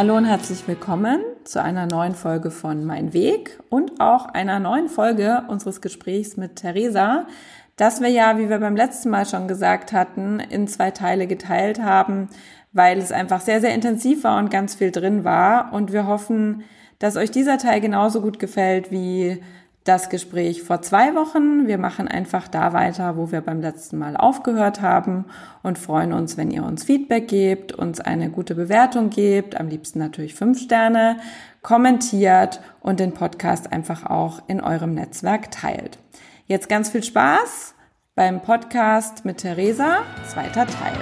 Hallo und herzlich willkommen zu einer neuen Folge von Mein Weg und auch einer neuen Folge unseres Gesprächs mit Theresa, das wir ja, wie wir beim letzten Mal schon gesagt hatten, in zwei Teile geteilt haben, weil es einfach sehr, sehr intensiv war und ganz viel drin war. Und wir hoffen, dass euch dieser Teil genauso gut gefällt wie das Gespräch vor zwei Wochen. Wir machen einfach da weiter, wo wir beim letzten Mal aufgehört haben und freuen uns, wenn ihr uns Feedback gebt, uns eine gute Bewertung gebt, am liebsten natürlich fünf Sterne, kommentiert und den Podcast einfach auch in eurem Netzwerk teilt. Jetzt ganz viel Spaß beim Podcast mit Theresa, zweiter Teil.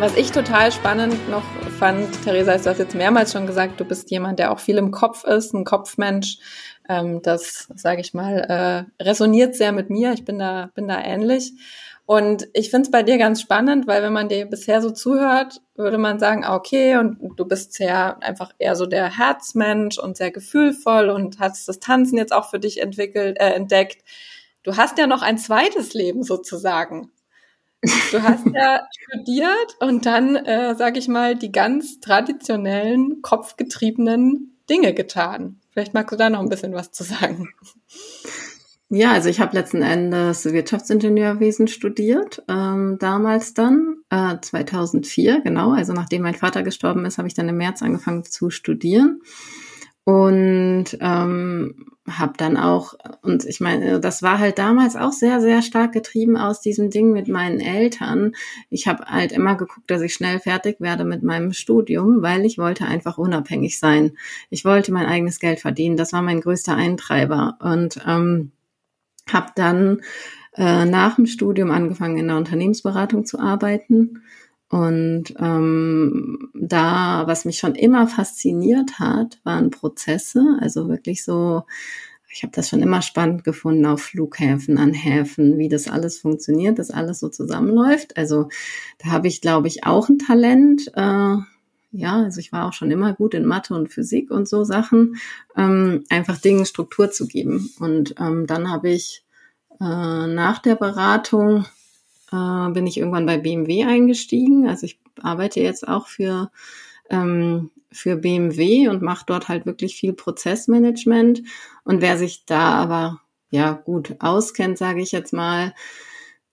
Was ich total spannend noch fand, Theresa, du hast jetzt mehrmals schon gesagt, du bist jemand, der auch viel im Kopf ist, ein Kopfmensch. Ähm, das, sage ich mal, äh, resoniert sehr mit mir. Ich bin da, bin da ähnlich. Und ich finde es bei dir ganz spannend, weil wenn man dir bisher so zuhört, würde man sagen, ah, okay, und du bist sehr einfach eher so der Herzmensch und sehr gefühlvoll und hast das Tanzen jetzt auch für dich entwickelt, äh, entdeckt. Du hast ja noch ein zweites Leben sozusagen. Du hast ja studiert und dann, äh, sage ich mal, die ganz traditionellen, kopfgetriebenen Dinge getan. Vielleicht magst du da noch ein bisschen was zu sagen. Ja, also ich habe letzten Endes Wirtschaftsingenieurwesen studiert, ähm, damals dann, äh, 2004, genau. Also nachdem mein Vater gestorben ist, habe ich dann im März angefangen zu studieren und ähm, habe dann auch und ich meine das war halt damals auch sehr sehr stark getrieben aus diesem Ding mit meinen Eltern. Ich habe halt immer geguckt dass ich schnell fertig werde mit meinem Studium weil ich wollte einfach unabhängig sein. Ich wollte mein eigenes Geld verdienen. Das war mein größter Eintreiber. Und ähm, habe dann äh, nach dem Studium angefangen in der Unternehmensberatung zu arbeiten und ähm, da, was mich schon immer fasziniert hat, waren Prozesse, also wirklich so, ich habe das schon immer spannend gefunden auf Flughäfen, an Häfen, wie das alles funktioniert, dass alles so zusammenläuft. Also da habe ich, glaube ich, auch ein Talent. Äh, ja, also ich war auch schon immer gut in Mathe und Physik und so Sachen, ähm, einfach Dingen Struktur zu geben. Und ähm, dann habe ich äh, nach der Beratung äh, bin ich irgendwann bei BMW eingestiegen. Also ich arbeite jetzt auch für, ähm, für BMW und mache dort halt wirklich viel Prozessmanagement. Und wer sich da aber ja gut auskennt, sage ich jetzt mal,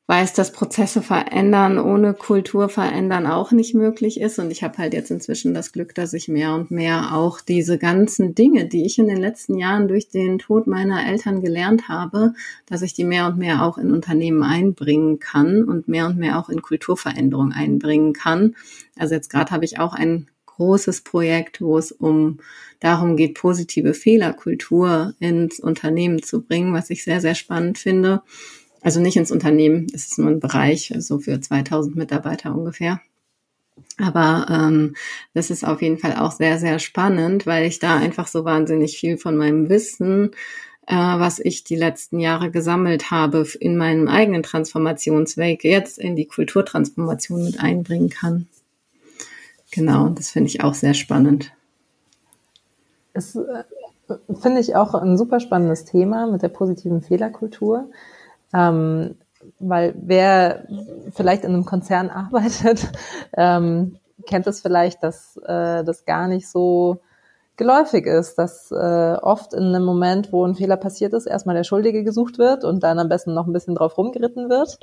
weiß, dass Prozesse verändern ohne Kultur verändern auch nicht möglich ist. Und ich habe halt jetzt inzwischen das Glück, dass ich mehr und mehr auch diese ganzen Dinge, die ich in den letzten Jahren durch den Tod meiner Eltern gelernt habe, dass ich die mehr und mehr auch in Unternehmen einbringen kann und mehr und mehr auch in Kulturveränderung einbringen kann. Also jetzt gerade habe ich auch ein großes Projekt, wo es um darum geht, positive Fehlerkultur ins Unternehmen zu bringen, was ich sehr, sehr spannend finde also nicht ins Unternehmen, es ist nur ein Bereich, so für 2000 Mitarbeiter ungefähr. Aber ähm, das ist auf jeden Fall auch sehr, sehr spannend, weil ich da einfach so wahnsinnig viel von meinem Wissen, äh, was ich die letzten Jahre gesammelt habe, in meinem eigenen Transformationsweg jetzt in die Kulturtransformation mit einbringen kann. Genau, das finde ich auch sehr spannend. Das äh, finde ich auch ein super spannendes Thema mit der positiven Fehlerkultur. Ähm, weil wer vielleicht in einem Konzern arbeitet, ähm, kennt es vielleicht, dass äh, das gar nicht so geläufig ist, dass äh, oft in einem Moment, wo ein Fehler passiert ist, erstmal der Schuldige gesucht wird und dann am besten noch ein bisschen drauf rumgeritten wird.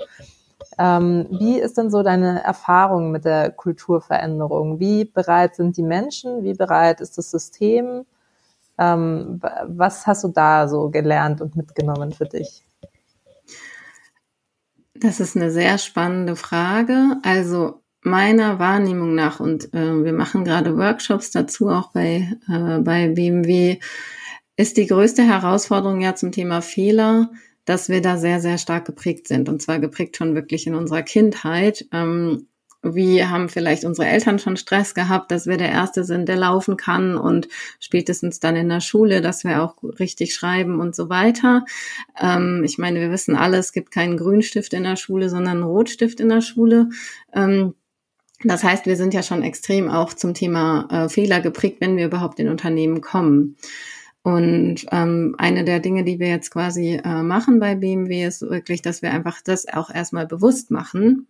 Ähm, wie ist denn so deine Erfahrung mit der Kulturveränderung? Wie bereit sind die Menschen? Wie bereit ist das System? Ähm, was hast du da so gelernt und mitgenommen für dich? Das ist eine sehr spannende Frage. Also meiner Wahrnehmung nach, und äh, wir machen gerade Workshops dazu, auch bei, äh, bei BMW, ist die größte Herausforderung ja zum Thema Fehler, dass wir da sehr, sehr stark geprägt sind. Und zwar geprägt schon wirklich in unserer Kindheit. Ähm, wie haben vielleicht unsere Eltern schon Stress gehabt, dass wir der Erste sind, der laufen kann und spätestens dann in der Schule, dass wir auch richtig schreiben und so weiter. Ähm, ich meine, wir wissen alle, es gibt keinen Grünstift in der Schule, sondern einen Rotstift in der Schule. Ähm, das heißt, wir sind ja schon extrem auch zum Thema äh, Fehler geprägt, wenn wir überhaupt in Unternehmen kommen. Und ähm, eine der Dinge, die wir jetzt quasi äh, machen bei BMW, ist wirklich, dass wir einfach das auch erstmal bewusst machen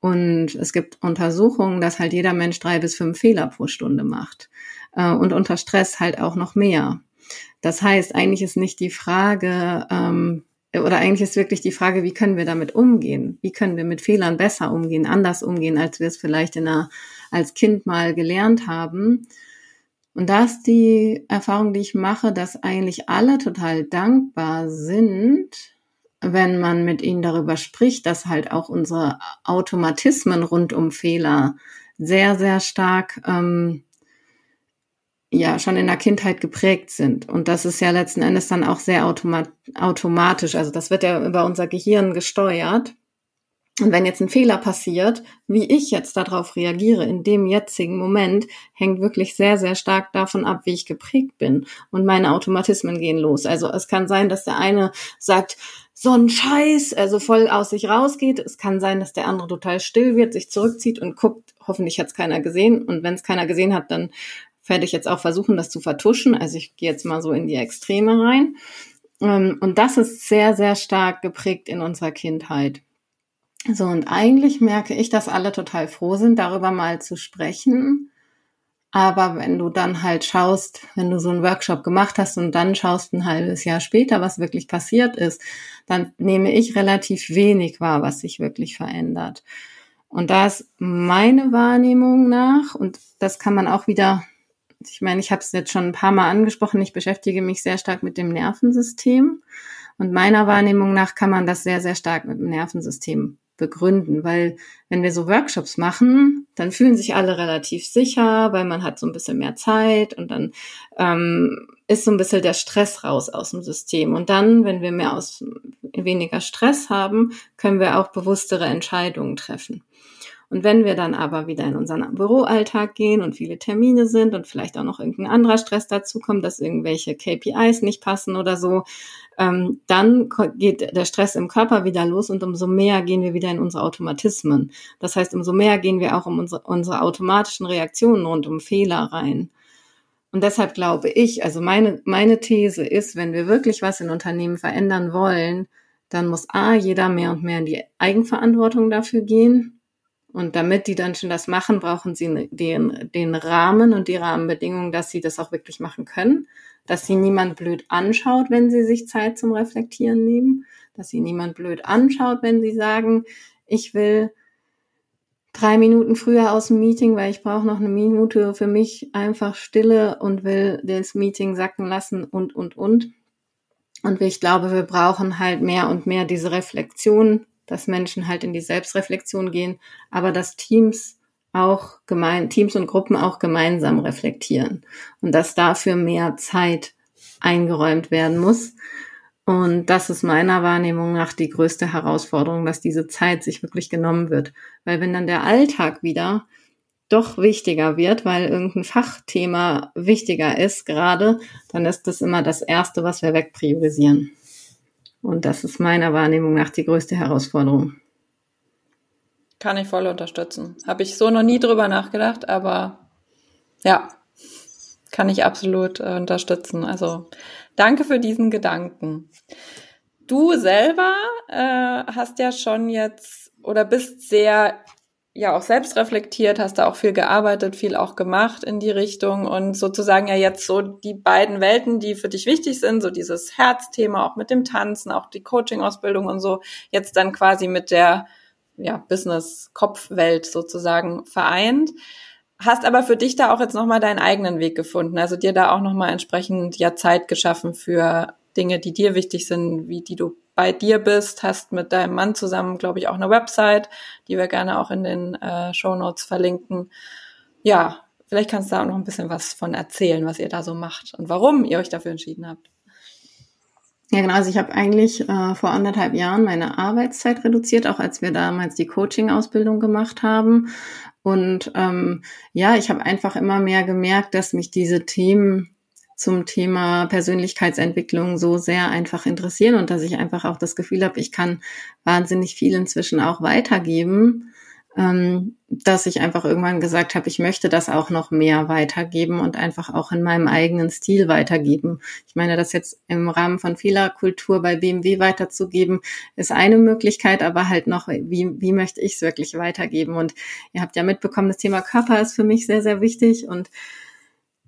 Und es gibt Untersuchungen, dass halt jeder Mensch drei bis fünf Fehler pro Stunde macht. Äh, und unter Stress halt auch noch mehr. Das heißt, eigentlich ist nicht die Frage, ähm, oder eigentlich ist wirklich die Frage, wie können wir damit umgehen? Wie können wir mit Fehlern besser umgehen, anders umgehen, als wir es vielleicht in einer, als Kind mal gelernt haben? Und da ist die Erfahrung, die ich mache, dass eigentlich alle total dankbar sind, wenn man mit ihnen darüber spricht, dass halt auch unsere Automatismen rund um Fehler sehr, sehr stark ähm, ja schon in der Kindheit geprägt sind. Und das ist ja letzten Endes dann auch sehr automat automatisch. Also das wird ja über unser Gehirn gesteuert. Und wenn jetzt ein Fehler passiert, wie ich jetzt darauf reagiere in dem jetzigen Moment, hängt wirklich sehr, sehr stark davon ab, wie ich geprägt bin. Und meine Automatismen gehen los. Also es kann sein, dass der eine sagt, so ein Scheiß, also voll aus sich rausgeht. Es kann sein, dass der andere total still wird, sich zurückzieht und guckt, hoffentlich hat es keiner gesehen. Und wenn es keiner gesehen hat, dann werde ich jetzt auch versuchen, das zu vertuschen. Also ich gehe jetzt mal so in die Extreme rein. Ähm, und das ist sehr, sehr stark geprägt in unserer Kindheit. So, und eigentlich merke ich, dass alle total froh sind, darüber mal zu sprechen. Aber wenn du dann halt schaust, wenn du so einen Workshop gemacht hast und dann schaust ein halbes Jahr später, was wirklich passiert ist, dann nehme ich relativ wenig wahr, was sich wirklich verändert. Und da ist meine Wahrnehmung nach, und das kann man auch wieder ich meine, ich habe es jetzt schon ein paar Mal angesprochen, ich beschäftige mich sehr stark mit dem Nervensystem. Und meiner Wahrnehmung nach kann man das sehr, sehr stark mit dem Nervensystem begründen, weil wenn wir so Workshops machen, dann fühlen sich alle relativ sicher, weil man hat so ein bisschen mehr Zeit und dann ähm, ist so ein bisschen der Stress raus aus dem System. Und dann, wenn wir mehr aus weniger Stress haben, können wir auch bewusstere Entscheidungen treffen. Und wenn wir dann aber wieder in unseren Büroalltag gehen und viele Termine sind und vielleicht auch noch irgendein anderer Stress dazu kommt, dass irgendwelche KPIs nicht passen oder so, ähm, dann geht der Stress im Körper wieder los und umso mehr gehen wir wieder in unsere Automatismen. Das heißt, umso mehr gehen wir auch um unsere, unsere automatischen Reaktionen rund um Fehler rein. Und deshalb glaube ich, also meine, meine These ist, wenn wir wirklich was in Unternehmen verändern wollen, dann muss A, jeder mehr und mehr in die Eigenverantwortung dafür gehen. Und damit die dann schon das machen, brauchen sie den, den Rahmen und die Rahmenbedingungen, dass sie das auch wirklich machen können. Dass sie niemand blöd anschaut, wenn sie sich Zeit zum Reflektieren nehmen. Dass sie niemand blöd anschaut, wenn sie sagen, ich will drei Minuten früher aus dem Meeting, weil ich brauche noch eine Minute für mich einfach Stille und will das Meeting sacken lassen und, und, und. Und ich glaube, wir brauchen halt mehr und mehr diese Reflexion dass Menschen halt in die Selbstreflexion gehen, aber dass Teams auch gemein, Teams und Gruppen auch gemeinsam reflektieren und dass dafür mehr Zeit eingeräumt werden muss. Und das ist meiner Wahrnehmung nach die größte Herausforderung, dass diese Zeit sich wirklich genommen wird. Weil wenn dann der Alltag wieder doch wichtiger wird, weil irgendein Fachthema wichtiger ist gerade, dann ist das immer das Erste, was wir wegpriorisieren. Und das ist meiner Wahrnehmung nach die größte Herausforderung. Kann ich voll unterstützen. Habe ich so noch nie drüber nachgedacht, aber ja, kann ich absolut äh, unterstützen. Also danke für diesen Gedanken. Du selber äh, hast ja schon jetzt oder bist sehr ja auch selbst reflektiert, hast da auch viel gearbeitet, viel auch gemacht in die Richtung und sozusagen ja jetzt so die beiden Welten, die für dich wichtig sind, so dieses Herzthema auch mit dem Tanzen, auch die Coaching-Ausbildung und so, jetzt dann quasi mit der ja, Business-Kopf-Welt sozusagen vereint. Hast aber für dich da auch jetzt nochmal deinen eigenen Weg gefunden, also dir da auch nochmal entsprechend ja Zeit geschaffen für Dinge, die dir wichtig sind, wie die du bei dir bist, hast mit deinem Mann zusammen, glaube ich, auch eine Website, die wir gerne auch in den äh, Show Notes verlinken. Ja, vielleicht kannst du da auch noch ein bisschen was von erzählen, was ihr da so macht und warum ihr euch dafür entschieden habt. Ja, genau. Also ich habe eigentlich äh, vor anderthalb Jahren meine Arbeitszeit reduziert, auch als wir damals die Coaching-Ausbildung gemacht haben. Und ähm, ja, ich habe einfach immer mehr gemerkt, dass mich diese Themen zum Thema Persönlichkeitsentwicklung so sehr einfach interessieren und dass ich einfach auch das Gefühl habe, ich kann wahnsinnig viel inzwischen auch weitergeben, ähm, dass ich einfach irgendwann gesagt habe, ich möchte das auch noch mehr weitergeben und einfach auch in meinem eigenen Stil weitergeben. Ich meine, das jetzt im Rahmen von Fehlerkultur bei BMW weiterzugeben, ist eine Möglichkeit, aber halt noch, wie, wie möchte ich es wirklich weitergeben? Und ihr habt ja mitbekommen, das Thema Körper ist für mich sehr, sehr wichtig und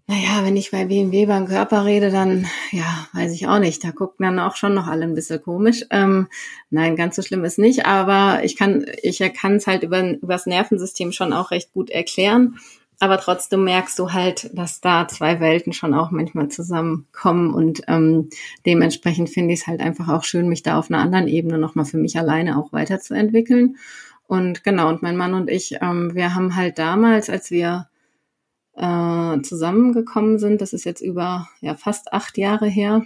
naja, wenn ich bei BMW beim Körper rede, dann, ja, weiß ich auch nicht. Da gucken dann auch schon noch alle ein bisschen komisch. Ähm, nein, ganz so schlimm ist nicht, aber ich kann, ich kann es halt über, über das Nervensystem schon auch recht gut erklären. Aber trotzdem merkst du halt, dass da zwei Welten schon auch manchmal zusammenkommen und ähm, dementsprechend finde ich es halt einfach auch schön, mich da auf einer anderen Ebene nochmal für mich alleine auch weiterzuentwickeln. Und genau, und mein Mann und ich, ähm, wir haben halt damals, als wir äh, zusammengekommen sind. Das ist jetzt über ja, fast acht Jahre her.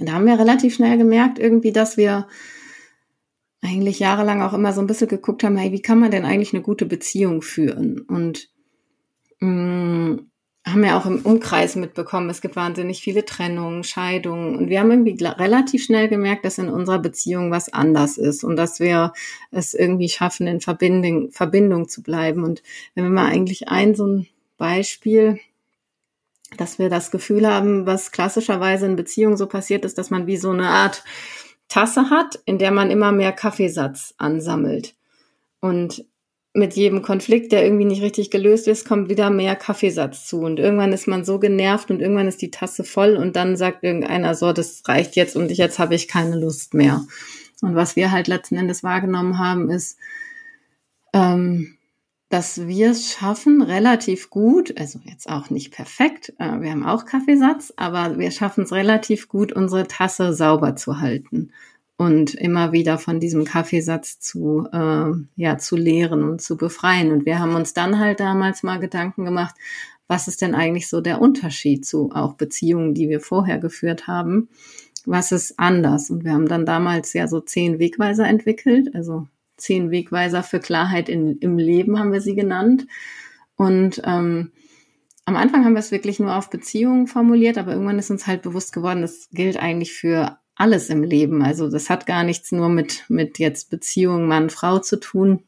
Da haben wir relativ schnell gemerkt, irgendwie, dass wir eigentlich jahrelang auch immer so ein bisschen geguckt haben, hey, wie kann man denn eigentlich eine gute Beziehung führen? Und mh, mm, haben ja auch im Umkreis mitbekommen, es gibt wahnsinnig viele Trennungen, Scheidungen und wir haben irgendwie relativ schnell gemerkt, dass in unserer Beziehung was anders ist und dass wir es irgendwie schaffen, in Verbindung, Verbindung zu bleiben. Und wenn wir mal eigentlich ein so ein Beispiel, dass wir das Gefühl haben, was klassischerweise in Beziehungen so passiert ist, dass man wie so eine Art Tasse hat, in der man immer mehr Kaffeesatz ansammelt. Und mit jedem Konflikt, der irgendwie nicht richtig gelöst ist, kommt wieder mehr Kaffeesatz zu. Und irgendwann ist man so genervt und irgendwann ist die Tasse voll und dann sagt irgendeiner so, das reicht jetzt und jetzt habe ich keine Lust mehr. Und was wir halt letzten Endes wahrgenommen haben, ist, ähm, dass wir es schaffen, relativ gut, also jetzt auch nicht perfekt, äh, wir haben auch Kaffeesatz, aber wir schaffen es relativ gut, unsere Tasse sauber zu halten und immer wieder von diesem Kaffeesatz zu, äh, ja, zu lehren und zu befreien. Und wir haben uns dann halt damals mal Gedanken gemacht, was ist denn eigentlich so der Unterschied zu auch Beziehungen, die wir vorher geführt haben? Was ist anders? Und wir haben dann damals ja so zehn Wegweiser entwickelt, also zehn Wegweiser für Klarheit in, im Leben haben wir sie genannt. Und ähm, am Anfang haben wir es wirklich nur auf Beziehungen formuliert, aber irgendwann ist uns halt bewusst geworden, das gilt eigentlich für alles im Leben. Also das hat gar nichts nur mit, mit jetzt Beziehung Mann-Frau zu tun,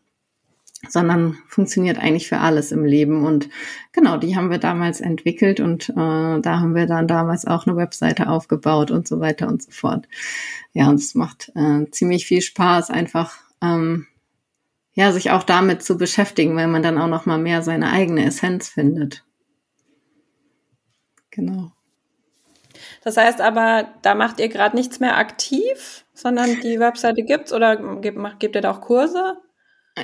sondern funktioniert eigentlich für alles im Leben. Und genau, die haben wir damals entwickelt und äh, da haben wir dann damals auch eine Webseite aufgebaut und so weiter und so fort. Ja, und es macht äh, ziemlich viel Spaß, einfach ähm, ja, sich auch damit zu beschäftigen, weil man dann auch noch mal mehr seine eigene Essenz findet. Genau. Das heißt aber, da macht ihr gerade nichts mehr aktiv, sondern die Webseite gibt's oder gebt, gebt ihr da auch Kurse?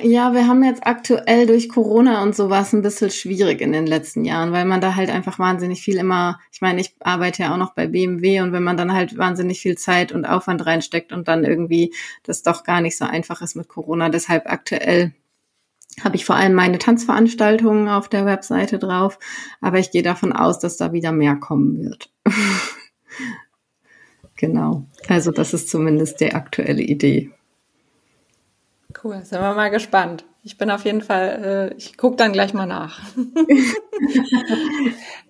Ja, wir haben jetzt aktuell durch Corona und sowas ein bisschen schwierig in den letzten Jahren, weil man da halt einfach wahnsinnig viel immer, ich meine, ich arbeite ja auch noch bei BMW und wenn man dann halt wahnsinnig viel Zeit und Aufwand reinsteckt und dann irgendwie das doch gar nicht so einfach ist mit Corona. Deshalb aktuell habe ich vor allem meine Tanzveranstaltungen auf der Webseite drauf, aber ich gehe davon aus, dass da wieder mehr kommen wird. genau. Also das ist zumindest die aktuelle Idee. Cool, sind wir mal gespannt. Ich bin auf jeden Fall, äh, ich gucke dann gleich mal nach.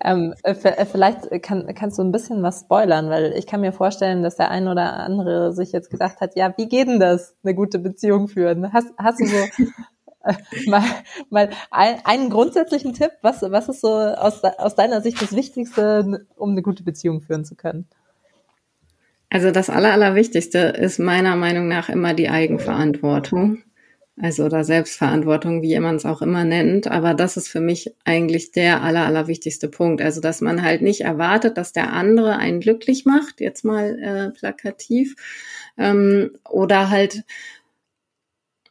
ähm, äh, äh, vielleicht kann, kannst du ein bisschen was spoilern, weil ich kann mir vorstellen, dass der ein oder andere sich jetzt gedacht hat, ja, wie geht denn das, eine gute Beziehung führen? Hast, hast du so mal, mal ein, einen grundsätzlichen Tipp? Was, was ist so aus, aus deiner Sicht das Wichtigste, um eine gute Beziehung führen zu können? Also das Aller, ist meiner Meinung nach immer die Eigenverantwortung. Also oder Selbstverantwortung, wie man es auch immer nennt. Aber das ist für mich eigentlich der aller, allerwichtigste Punkt. Also, dass man halt nicht erwartet, dass der andere einen glücklich macht, jetzt mal äh, plakativ. Ähm, oder halt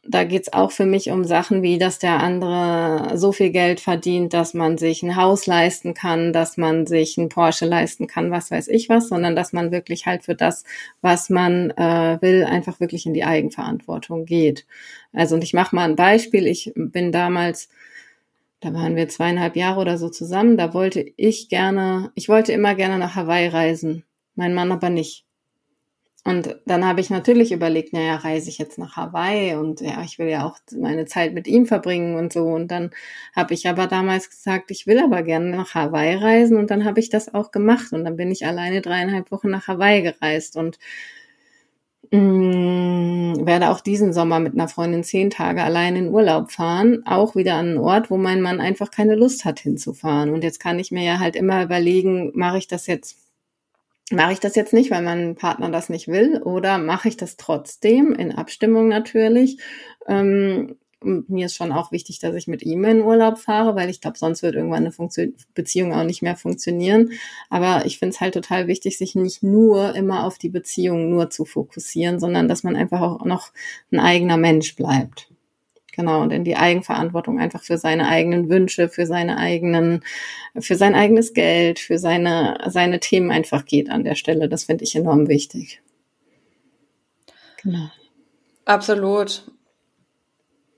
da geht's auch für mich um Sachen wie, dass der andere so viel Geld verdient, dass man sich ein Haus leisten kann, dass man sich ein Porsche leisten kann, was weiß ich was, sondern dass man wirklich halt für das, was man äh, will, einfach wirklich in die Eigenverantwortung geht. Also und ich mache mal ein Beispiel. Ich bin damals, da waren wir zweieinhalb Jahre oder so zusammen, da wollte ich gerne, ich wollte immer gerne nach Hawaii reisen, mein Mann aber nicht. Und dann habe ich natürlich überlegt, naja, reise ich jetzt nach Hawaii und ja, ich will ja auch meine Zeit mit ihm verbringen und so. Und dann habe ich aber damals gesagt, ich will aber gerne nach Hawaii reisen und dann habe ich das auch gemacht und dann bin ich alleine dreieinhalb Wochen nach Hawaii gereist und mh, mm, werde auch diesen Sommer mit einer Freundin zehn Tage allein in Urlaub fahren, auch wieder an einen Ort, wo mein Mann einfach keine Lust hat hinzufahren. Und jetzt kann ich mir ja halt immer überlegen, mache ich das jetzt mache ich das jetzt nicht, weil mein Partner das nicht will, oder mache ich das trotzdem in Abstimmung natürlich? Ähm, mir ist schon auch wichtig, dass ich mit ihm in Urlaub fahre, weil ich glaube, sonst wird irgendwann eine Funktion Beziehung auch nicht mehr funktionieren. Aber ich finde es halt total wichtig, sich nicht nur immer auf die Beziehung nur zu fokussieren, sondern dass man einfach auch noch ein eigener Mensch bleibt. Genau, und in die Eigenverantwortung einfach für seine eigenen Wünsche, für seine eigenen, für sein eigenes Geld, für seine, seine Themen einfach geht an der Stelle. Das finde ich enorm wichtig. Genau. Absolut.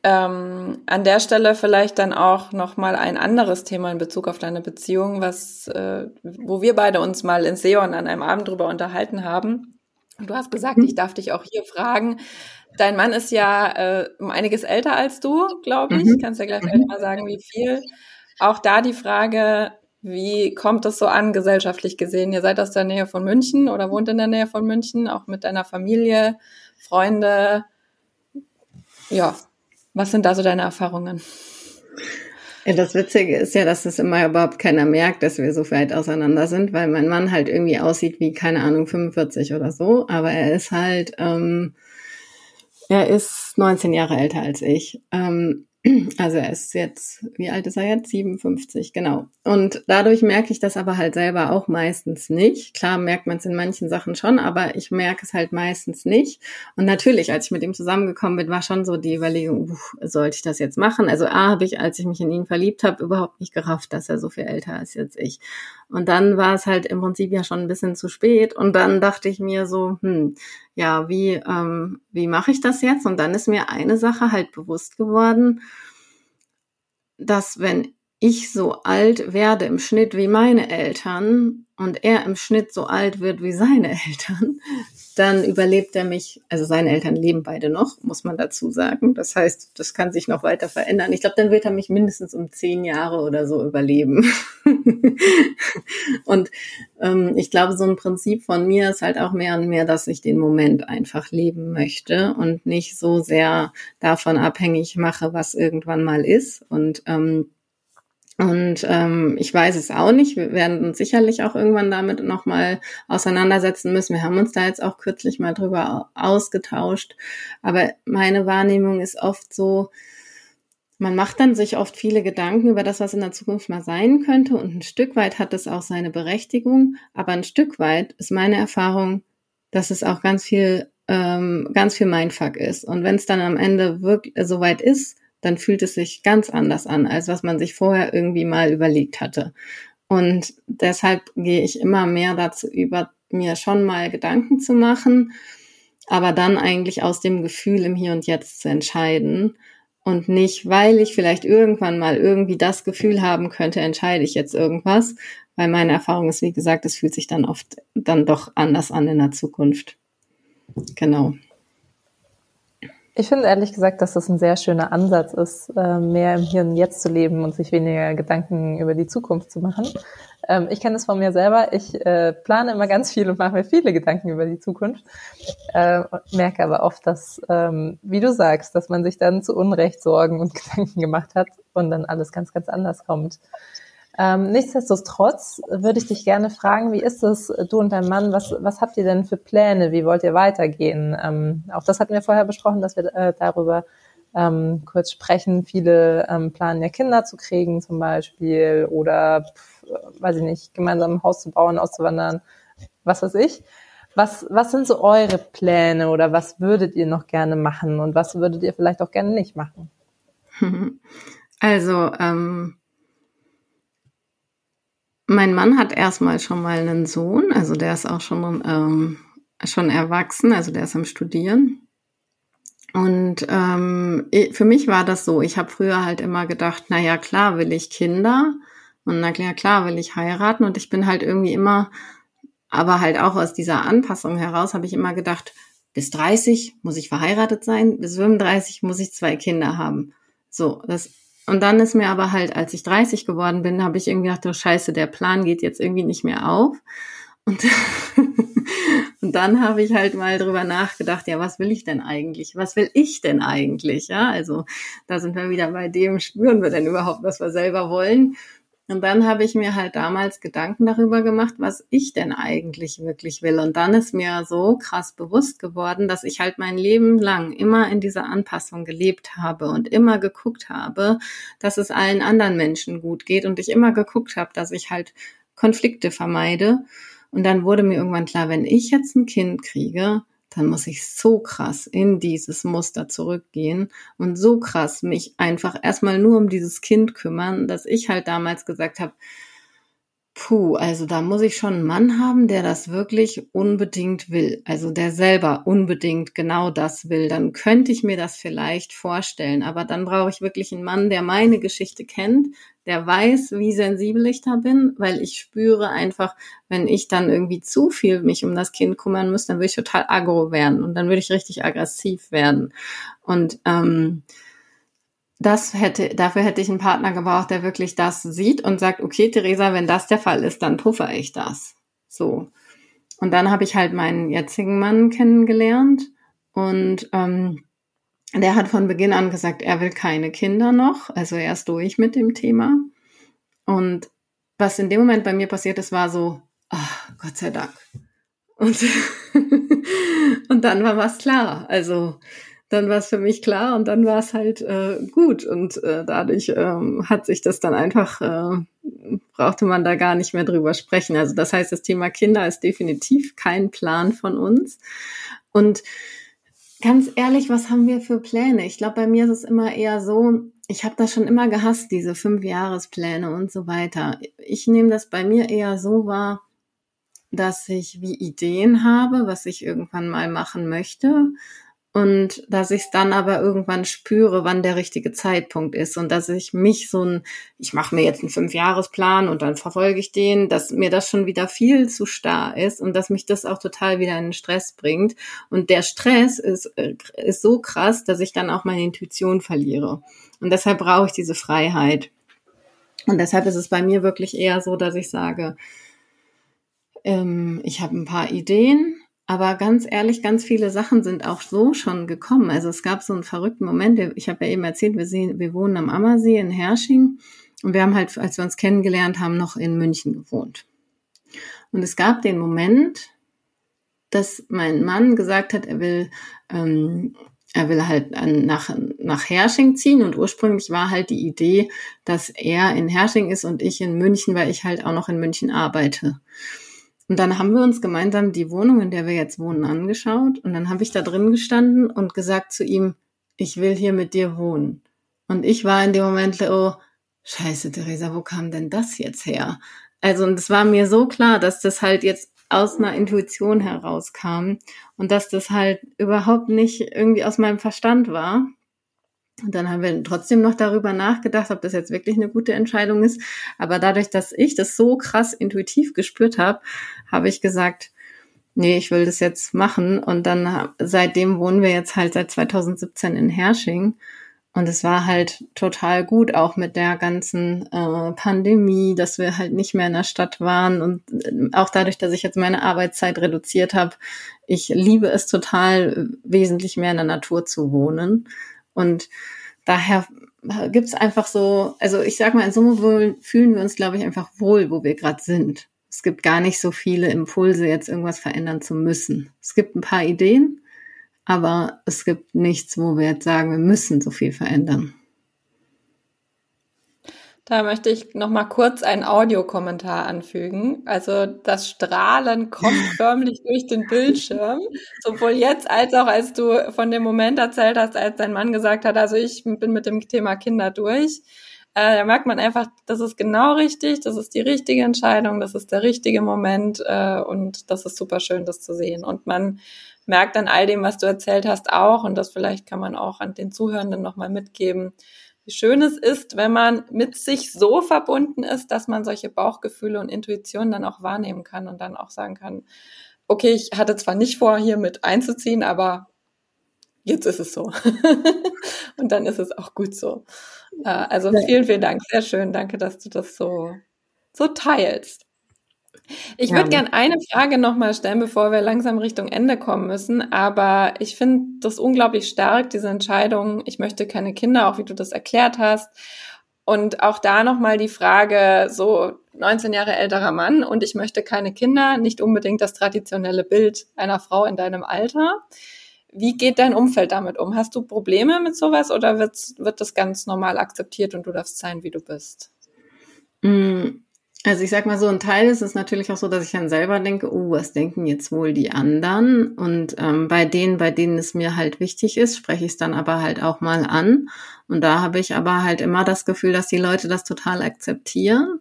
Ähm, an der Stelle vielleicht dann auch noch mal ein anderes Thema in Bezug auf deine Beziehung, was, äh, wo wir beide uns mal in Seon an einem Abend drüber unterhalten haben. Du hast gesagt, ich darf dich auch hier fragen. Dein Mann ist ja äh, um einiges älter als du, glaube ich. Mhm. Kannst ja gleich mhm. mal sagen, wie viel. Auch da die Frage, wie kommt es so an, gesellschaftlich gesehen? Ihr seid aus der Nähe von München oder wohnt in der Nähe von München, auch mit deiner Familie, Freunde. Ja, was sind da so deine Erfahrungen? Ja, das Witzige ist ja, dass es immer überhaupt keiner merkt, dass wir so weit auseinander sind, weil mein Mann halt irgendwie aussieht wie, keine Ahnung, 45 oder so, aber er ist halt, ähm, er ist 19 Jahre älter als ich. Ähm, also er ist jetzt, wie alt ist er jetzt? 57, genau. Und dadurch merke ich das aber halt selber auch meistens nicht. Klar merkt man es in manchen Sachen schon, aber ich merke es halt meistens nicht. Und natürlich, als ich mit ihm zusammengekommen bin, war schon so die Überlegung, uff, sollte ich das jetzt machen? Also A, habe ich, als ich mich in ihn verliebt habe, überhaupt nicht gerafft, dass er so viel älter ist als ich. Und dann war es halt im Prinzip ja schon ein bisschen zu spät. Und dann dachte ich mir so, hm, ja, wie, ähm, wie mache ich das jetzt? Und dann ist mir eine Sache halt bewusst geworden, dass wenn ich so alt werde im Schnitt wie meine Eltern und er im Schnitt so alt wird wie seine Eltern, dann überlebt er mich, also seine Eltern leben beide noch, muss man dazu sagen. Das heißt, das kann sich noch weiter verändern. Ich glaube, dann wird er mich mindestens um zehn Jahre oder so überleben. und ähm, ich glaube, so ein Prinzip von mir ist halt auch mehr und mehr, dass ich den Moment einfach leben möchte und nicht so sehr davon abhängig mache, was irgendwann mal ist. Und ähm, und ähm, ich weiß es auch nicht. Wir werden uns sicherlich auch irgendwann damit nochmal auseinandersetzen müssen. Wir haben uns da jetzt auch kürzlich mal drüber ausgetauscht. Aber meine Wahrnehmung ist oft so, man macht dann sich oft viele Gedanken über das, was in der Zukunft mal sein könnte. Und ein Stück weit hat es auch seine Berechtigung. Aber ein Stück weit ist meine Erfahrung, dass es auch ganz viel, ähm, ganz viel Mindfuck ist. Und wenn es dann am Ende wirklich soweit ist, dann fühlt es sich ganz anders an, als was man sich vorher irgendwie mal überlegt hatte. Und deshalb gehe ich immer mehr dazu über, mir schon mal Gedanken zu machen, aber dann eigentlich aus dem Gefühl im Hier und Jetzt zu entscheiden und nicht, weil ich vielleicht irgendwann mal irgendwie das Gefühl haben könnte, entscheide ich jetzt irgendwas, weil meine Erfahrung ist, wie gesagt, es fühlt sich dann oft dann doch anders an in der Zukunft. Genau. Ich finde ehrlich gesagt, dass das ein sehr schöner Ansatz ist, äh, mehr im Hier und Jetzt zu leben und sich weniger Gedanken über die Zukunft zu machen. Ähm, ich kenne es von mir selber. Ich äh, plane immer ganz viel und mache mir viele Gedanken über die Zukunft. Äh, merke aber oft, dass, ähm, wie du sagst, dass man sich dann zu Unrecht Sorgen und Gedanken gemacht hat und dann alles ganz, ganz anders kommt. Ähm, nichtsdestotrotz würde ich dich gerne fragen, wie ist es, du und dein Mann, was, was habt ihr denn für Pläne? Wie wollt ihr weitergehen? Ähm, auch das hatten wir vorher besprochen, dass wir äh, darüber ähm, kurz sprechen. Viele ähm, planen ja Kinder zu kriegen zum Beispiel oder, pf, weiß ich nicht, gemeinsam ein Haus zu bauen, auszuwandern, was weiß ich. Was, was sind so eure Pläne oder was würdet ihr noch gerne machen und was würdet ihr vielleicht auch gerne nicht machen? Also, ähm, mein Mann hat erstmal schon mal einen Sohn, also der ist auch schon, ähm, schon erwachsen, also der ist am Studieren. Und ähm, für mich war das so, ich habe früher halt immer gedacht, na ja, klar will ich Kinder und na ja, klar will ich heiraten und ich bin halt irgendwie immer, aber halt auch aus dieser Anpassung heraus habe ich immer gedacht, bis 30 muss ich verheiratet sein, bis 35 muss ich zwei Kinder haben. So, das und dann ist mir aber halt, als ich 30 geworden bin, habe ich irgendwie gedacht, oh Scheiße, der Plan geht jetzt irgendwie nicht mehr auf. Und, Und dann habe ich halt mal drüber nachgedacht, ja, was will ich denn eigentlich? Was will ich denn eigentlich? Ja, also da sind wir wieder bei dem, spüren wir denn überhaupt, was wir selber wollen? Und dann habe ich mir halt damals Gedanken darüber gemacht, was ich denn eigentlich wirklich will. Und dann ist mir so krass bewusst geworden, dass ich halt mein Leben lang immer in dieser Anpassung gelebt habe und immer geguckt habe, dass es allen anderen Menschen gut geht und ich immer geguckt habe, dass ich halt Konflikte vermeide. Und dann wurde mir irgendwann klar, wenn ich jetzt ein Kind kriege, dann muss ich so krass in dieses Muster zurückgehen und so krass mich einfach erstmal nur um dieses Kind kümmern, dass ich halt damals gesagt habe, Puh, also da muss ich schon einen Mann haben, der das wirklich unbedingt will. Also der selber unbedingt genau das will. Dann könnte ich mir das vielleicht vorstellen. Aber dann brauche ich wirklich einen Mann, der meine Geschichte kennt, der weiß, wie sensibel ich da bin, weil ich spüre einfach, wenn ich dann irgendwie zu viel mich um das Kind kümmern muss, dann würde ich total aggro werden und dann würde ich richtig aggressiv werden. Und ähm, das hätte, dafür hätte ich einen Partner gebraucht, der wirklich das sieht und sagt, okay, Theresa, wenn das der Fall ist, dann puffer ich das. So. Und dann habe ich halt meinen jetzigen Mann kennengelernt und ähm, der hat von Beginn an gesagt, er will keine Kinder noch, also er ist durch mit dem Thema. Und was in dem Moment bei mir passiert ist, war so, ach, Gott sei Dank. Und, und dann war was klar. Also dann war es für mich klar und dann war es halt äh, gut und äh, dadurch ähm, hat sich das dann einfach, äh, brauchte man da gar nicht mehr drüber sprechen. Also das heißt, das Thema Kinder ist definitiv kein Plan von uns und ganz ehrlich, was haben wir für Pläne? Ich glaube, bei mir ist es immer eher so, ich habe das schon immer gehasst, diese Fünfjahrespläne und so weiter. Ich nehme das bei mir eher so wahr, dass ich wie Ideen habe, was ich irgendwann mal machen möchte und dass ich es dann aber irgendwann spüre, wann der richtige Zeitpunkt ist und dass ich mich so ein, ich mache mir jetzt einen Fünfjahresplan und dann verfolge ich den, dass mir das schon wieder viel zu starr ist und dass mich das auch total wieder in den Stress bringt. Und der Stress ist, äh, ist so krass, dass ich dann auch meine Intuition verliere. Und deshalb brauche ich diese Freiheit. Und deshalb ist es bei mir wirklich eher so, dass ich sage, ähm, ich habe ein paar Ideen aber ganz ehrlich, ganz viele Sachen sind auch so schon gekommen. Also es gab so einen verrückten Moment. Ich habe ja eben erzählt, wir, sehen, wir wohnen am Ammersee in Hersching und wir haben halt, als wir uns kennengelernt haben, noch in München gewohnt. Und es gab den Moment, dass mein Mann gesagt hat, er will, ähm, er will halt nach, nach Hersching ziehen und ursprünglich war halt die Idee, dass er in Hersching ist und ich in München, weil ich halt auch noch in München arbeite. Und dann haben wir uns gemeinsam die Wohnung, in der wir jetzt wohnen, angeschaut. Und dann habe ich da drin gestanden und gesagt zu ihm, ich will hier mit dir wohnen. Und ich war in dem Moment, oh, scheiße, Theresa, wo kam denn das jetzt her? Also, und es war mir so klar, dass das halt jetzt aus einer Intuition herauskam und dass das halt überhaupt nicht irgendwie aus meinem Verstand war. Und dann haben wir trotzdem noch darüber nachgedacht, ob das jetzt wirklich eine gute Entscheidung ist. Aber dadurch, dass ich das so krass intuitiv gespürt habe, habe ich gesagt, nee, ich will das jetzt machen. Und dann seitdem wohnen wir jetzt halt seit 2017 in Hersching. Und es war halt total gut, auch mit der ganzen äh, Pandemie, dass wir halt nicht mehr in der Stadt waren und äh, auch dadurch, dass ich jetzt meine Arbeitszeit reduziert habe. Ich liebe es total, wesentlich mehr in der Natur zu wohnen. Und daher gibt's einfach so, also ich sag mal, in Summe fühlen wir uns, glaube ich, einfach wohl, wo wir gerade sind. Es gibt gar nicht so viele Impulse, jetzt irgendwas verändern zu müssen. Es gibt ein paar Ideen, aber es gibt nichts, wo wir jetzt sagen, wir müssen so viel verändern. Da möchte ich noch mal kurz einen Audiokommentar anfügen. Also das Strahlen kommt förmlich durch den Bildschirm, sowohl jetzt als auch als du von dem Moment erzählt hast, als dein Mann gesagt hat, also ich bin mit dem Thema Kinder durch. Äh, da merkt man einfach, das ist genau richtig, das ist die richtige Entscheidung, das ist der richtige Moment äh, und das ist super schön, das zu sehen. Und man merkt an all dem, was du erzählt hast, auch, und das vielleicht kann man auch an den Zuhörenden nochmal mitgeben, wie schön es ist, wenn man mit sich so verbunden ist, dass man solche Bauchgefühle und Intuitionen dann auch wahrnehmen kann und dann auch sagen kann, okay, ich hatte zwar nicht vor, hier mit einzuziehen, aber jetzt ist es so. und dann ist es auch gut so. Äh, also vielen, vielen Dank. Sehr schön. Danke, dass du das so, so teilst. Ich würde ja. gern eine Frage nochmal stellen, bevor wir langsam Richtung Ende kommen müssen. Aber ich finde das unglaublich stark, diese Entscheidung, ich möchte keine Kinder, auch wie du das erklärt hast. Und auch da nochmal die Frage, so 19 Jahre älterer Mann und ich möchte keine Kinder, nicht unbedingt das traditionelle Bild einer Frau in deinem Alter. Wie geht dein Umfeld damit um? Hast du Probleme mit sowas oder wird, wird das ganz normal akzeptiert und du darfst sein, wie du bist? Mm, also ich sag mal so, ein Teil ist es natürlich auch so, dass ich dann selber denke, oh, was denken jetzt wohl die anderen? Und ähm, bei denen, bei denen es mir halt wichtig ist, spreche ich es dann aber halt auch mal an. Und da habe ich aber halt immer das Gefühl, dass die Leute das total akzeptieren.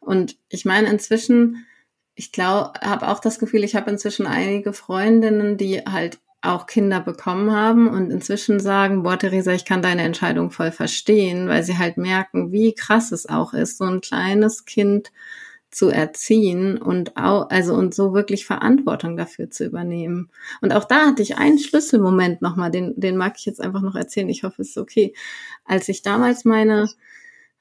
Und ich meine, inzwischen, ich glaube, habe auch das Gefühl, ich habe inzwischen einige Freundinnen, die halt auch Kinder bekommen haben und inzwischen sagen, boah, Theresa, ich kann deine Entscheidung voll verstehen, weil sie halt merken, wie krass es auch ist, so ein kleines Kind zu erziehen und auch, also und so wirklich Verantwortung dafür zu übernehmen. Und auch da hatte ich einen Schlüsselmoment nochmal, den, den mag ich jetzt einfach noch erzählen. Ich hoffe, es ist okay. Als ich damals meine,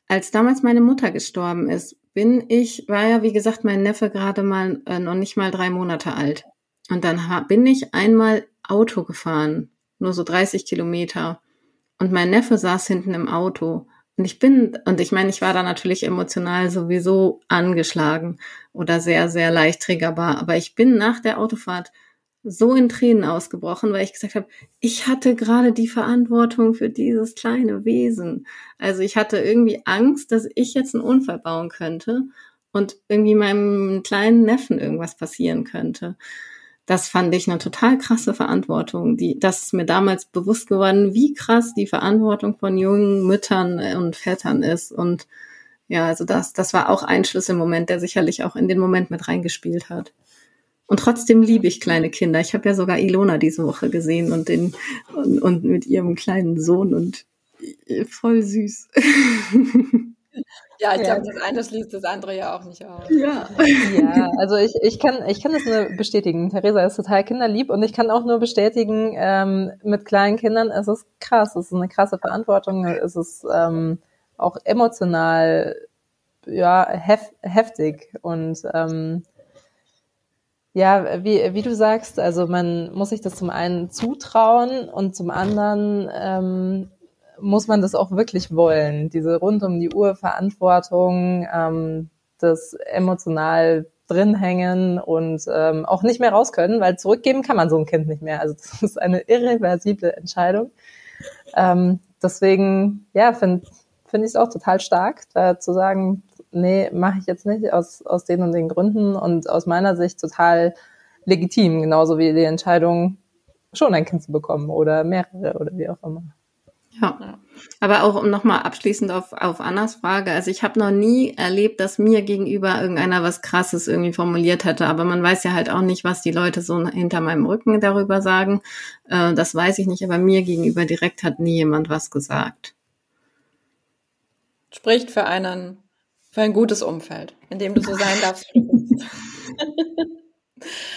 als damals meine Mutter gestorben ist, bin ich, war ja wie gesagt mein Neffe gerade mal äh, noch nicht mal drei Monate alt. Und dann bin ich einmal Auto gefahren, nur so 30 Kilometer. Und mein Neffe saß hinten im Auto. Und ich bin, und ich meine, ich war da natürlich emotional sowieso angeschlagen oder sehr, sehr leicht triggerbar. Aber ich bin nach der Autofahrt so in Tränen ausgebrochen, weil ich gesagt habe, ich hatte gerade die Verantwortung für dieses kleine Wesen. Also ich hatte irgendwie Angst, dass ich jetzt einen Unfall bauen könnte und irgendwie meinem kleinen Neffen irgendwas passieren könnte das fand ich eine total krasse Verantwortung. Die, das ist mir damals bewusst geworden, wie krass die Verantwortung von jungen Müttern und Vätern ist. Und ja, also das, das war auch ein Schlüsselmoment, der sicherlich auch in den Moment mit reingespielt hat. Und trotzdem liebe ich kleine Kinder. Ich habe ja sogar Ilona diese Woche gesehen und den und, und mit ihrem kleinen Sohn und voll süß. Ja, ich ja. glaube, das eine schließt das andere ja auch nicht aus. Ja, ja also ich, ich, kann, ich kann das nur bestätigen. Theresa ist total kinderlieb und ich kann auch nur bestätigen, ähm, mit kleinen Kindern es ist krass, es ist eine krasse Verantwortung, es ist ähm, auch emotional ja, hef heftig und ähm, ja, wie, wie du sagst, also man muss sich das zum einen zutrauen und zum anderen ähm, muss man das auch wirklich wollen. Diese rund um die Uhr Verantwortung, ähm, das emotional drinhängen und ähm, auch nicht mehr raus können, weil zurückgeben kann man so ein Kind nicht mehr. Also das ist eine irreversible Entscheidung. Ähm, deswegen, ja, finde find ich es auch total stark, da zu sagen, nee, mache ich jetzt nicht aus, aus den und den Gründen und aus meiner Sicht total legitim, genauso wie die Entscheidung, schon ein Kind zu bekommen oder mehrere oder wie auch immer. Ja. Aber auch um nochmal abschließend auf, auf Annas Frage, also ich habe noch nie erlebt, dass mir gegenüber irgendeiner was Krasses irgendwie formuliert hätte, aber man weiß ja halt auch nicht, was die Leute so hinter meinem Rücken darüber sagen. Äh, das weiß ich nicht, aber mir gegenüber direkt hat nie jemand was gesagt. Spricht für einen, für ein gutes Umfeld, in dem du so sein darfst.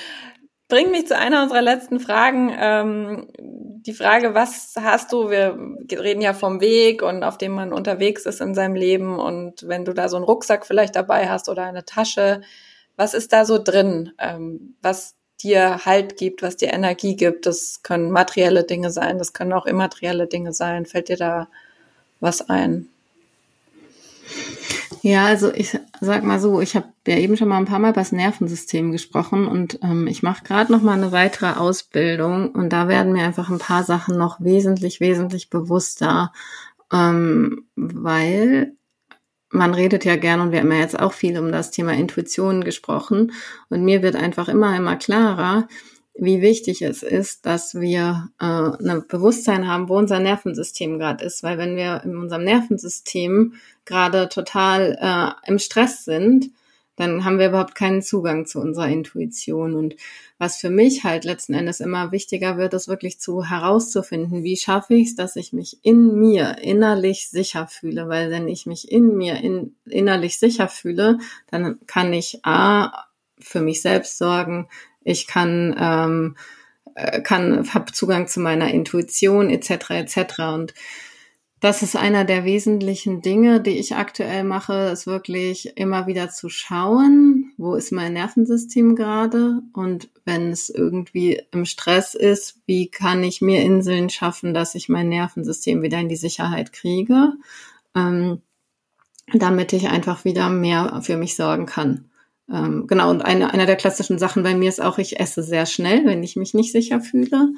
Bringt mich zu einer unserer letzten Fragen. Ähm, die Frage, was hast du, wir reden ja vom Weg und auf dem man unterwegs ist in seinem Leben und wenn du da so einen Rucksack vielleicht dabei hast oder eine Tasche, was ist da so drin, ähm, was dir Halt gibt, was dir Energie gibt? Das können materielle Dinge sein, das können auch immaterielle Dinge sein. Fällt dir da was ein? Ja, also ich sag mal so, ich habe ja eben schon mal ein paar Mal über das Nervensystem gesprochen und ähm, ich mache gerade noch mal eine weitere Ausbildung und da werden mir einfach ein paar Sachen noch wesentlich, wesentlich bewusster, ähm, weil man redet ja gern und wir haben ja jetzt auch viel um das Thema Intuition gesprochen und mir wird einfach immer, immer klarer, wie wichtig es ist, dass wir äh, ein Bewusstsein haben, wo unser Nervensystem gerade ist. Weil wenn wir in unserem Nervensystem gerade total äh, im Stress sind, dann haben wir überhaupt keinen Zugang zu unserer Intuition. Und was für mich halt letzten Endes immer wichtiger wird, ist wirklich zu herauszufinden, wie schaffe ich es, dass ich mich in mir innerlich sicher fühle. Weil wenn ich mich in mir in, innerlich sicher fühle, dann kann ich A, für mich selbst sorgen, ich kann ähm, äh, kann habe Zugang zu meiner Intuition etc. etc. Und das ist einer der wesentlichen Dinge, die ich aktuell mache, ist wirklich immer wieder zu schauen, wo ist mein Nervensystem gerade und wenn es irgendwie im Stress ist, wie kann ich mir Inseln schaffen, dass ich mein Nervensystem wieder in die Sicherheit kriege, ähm, damit ich einfach wieder mehr für mich sorgen kann. Ähm, genau, und eine, einer der klassischen Sachen bei mir ist auch, ich esse sehr schnell, wenn ich mich nicht sicher fühle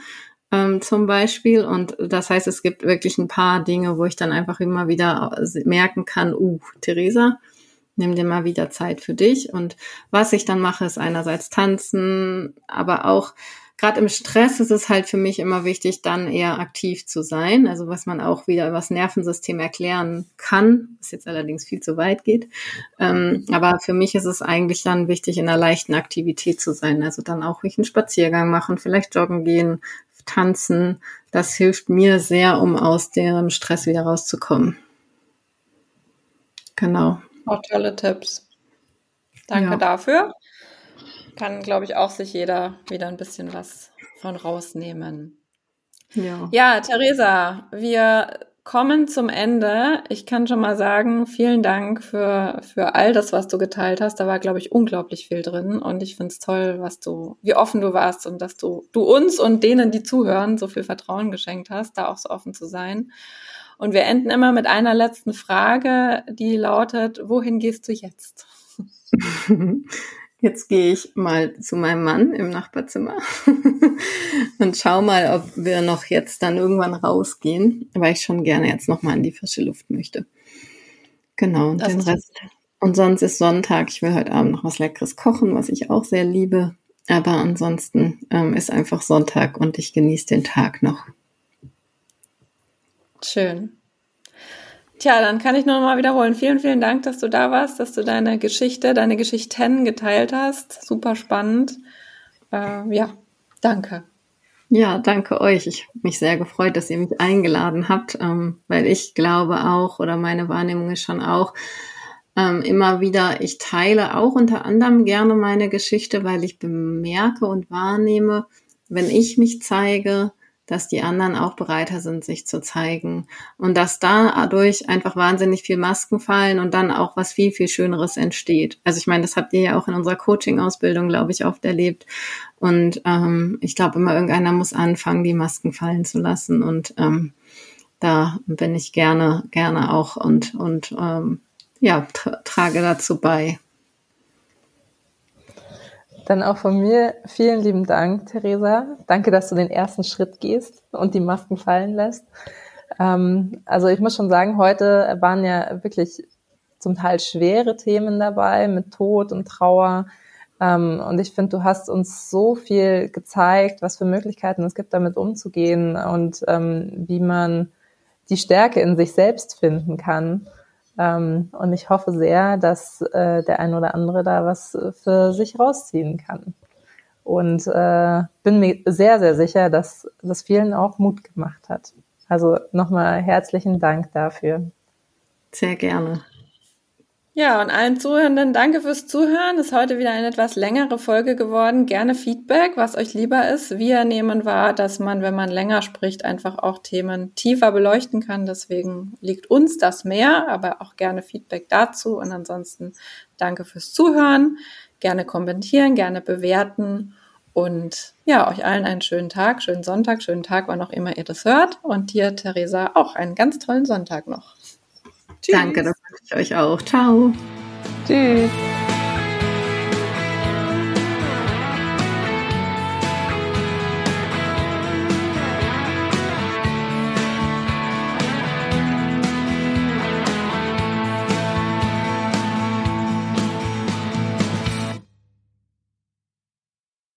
ähm, zum Beispiel. Und das heißt, es gibt wirklich ein paar Dinge, wo ich dann einfach immer wieder merken kann, uh, Theresa, nimm dir mal wieder Zeit für dich. Und was ich dann mache, ist einerseits tanzen, aber auch gerade im Stress ist es halt für mich immer wichtig, dann eher aktiv zu sein. Also was man auch wieder über das Nervensystem erklären kann, was jetzt allerdings viel zu weit geht. Ähm, aber für mich ist es eigentlich dann wichtig, in einer leichten Aktivität zu sein. Also dann auch ruhig einen Spaziergang machen, vielleicht joggen gehen, tanzen, das hilft mir sehr, um aus dem Stress wieder rauszukommen. Genau. Auch tolle Tipps. Danke ja. dafür. Kann, glaube ich, auch sich jeder wieder ein bisschen was von rausnehmen. Ja, ja Theresa, wir kommen zum Ende. Ich kann schon mal sagen, vielen Dank für, für all das, was du geteilt hast. Da war, glaube ich, unglaublich viel drin. Und ich finde es toll, was du, wie offen du warst und dass du, du uns und denen, die zuhören, so viel Vertrauen geschenkt hast, da auch so offen zu sein. Und wir enden immer mit einer letzten Frage, die lautet, wohin gehst du jetzt? Jetzt gehe ich mal zu meinem Mann im Nachbarzimmer und schau mal, ob wir noch jetzt dann irgendwann rausgehen, weil ich schon gerne jetzt noch mal in die frische Luft möchte. Genau, und das den Rest. Und sonst ist Sonntag. Ich will heute Abend noch was Leckeres kochen, was ich auch sehr liebe. Aber ansonsten ähm, ist einfach Sonntag und ich genieße den Tag noch. Schön. Tja, dann kann ich nur noch mal wiederholen. Vielen, vielen Dank, dass du da warst, dass du deine Geschichte, deine Geschichten geteilt hast. Super spannend. Äh, ja, danke. Ja, danke euch. Ich habe mich sehr gefreut, dass ihr mich eingeladen habt, ähm, weil ich glaube auch, oder meine Wahrnehmung ist schon auch, ähm, immer wieder, ich teile auch unter anderem gerne meine Geschichte, weil ich bemerke und wahrnehme, wenn ich mich zeige, dass die anderen auch bereiter sind, sich zu zeigen und dass dadurch einfach wahnsinnig viel Masken fallen und dann auch was viel, viel Schöneres entsteht. Also ich meine, das habt ihr ja auch in unserer Coaching-Ausbildung, glaube ich, oft erlebt. Und ähm, ich glaube immer, irgendeiner muss anfangen, die Masken fallen zu lassen. Und ähm, da bin ich gerne, gerne auch und, und ähm, ja, tra trage dazu bei. Dann auch von mir vielen lieben Dank, Theresa. Danke, dass du den ersten Schritt gehst und die Masken fallen lässt. Ähm, also ich muss schon sagen, heute waren ja wirklich zum Teil schwere Themen dabei mit Tod und Trauer. Ähm, und ich finde, du hast uns so viel gezeigt, was für Möglichkeiten es gibt, damit umzugehen und ähm, wie man die Stärke in sich selbst finden kann. Ähm, und ich hoffe sehr, dass äh, der ein oder andere da was für sich rausziehen kann. Und äh, bin mir sehr, sehr sicher, dass das vielen auch Mut gemacht hat. Also nochmal herzlichen Dank dafür. Sehr gerne. Ja, und allen Zuhörenden danke fürs Zuhören. Ist heute wieder eine etwas längere Folge geworden. Gerne Feedback, was euch lieber ist. Wir nehmen wahr, dass man, wenn man länger spricht, einfach auch Themen tiefer beleuchten kann. Deswegen liegt uns das mehr, aber auch gerne Feedback dazu. Und ansonsten danke fürs Zuhören. Gerne kommentieren, gerne bewerten. Und ja, euch allen einen schönen Tag, schönen Sonntag, schönen Tag, wann auch immer ihr das hört. Und dir, Theresa, auch einen ganz tollen Sonntag noch. Tschüss. Danke, das wünsche ich euch auch. Ciao. Tschüss.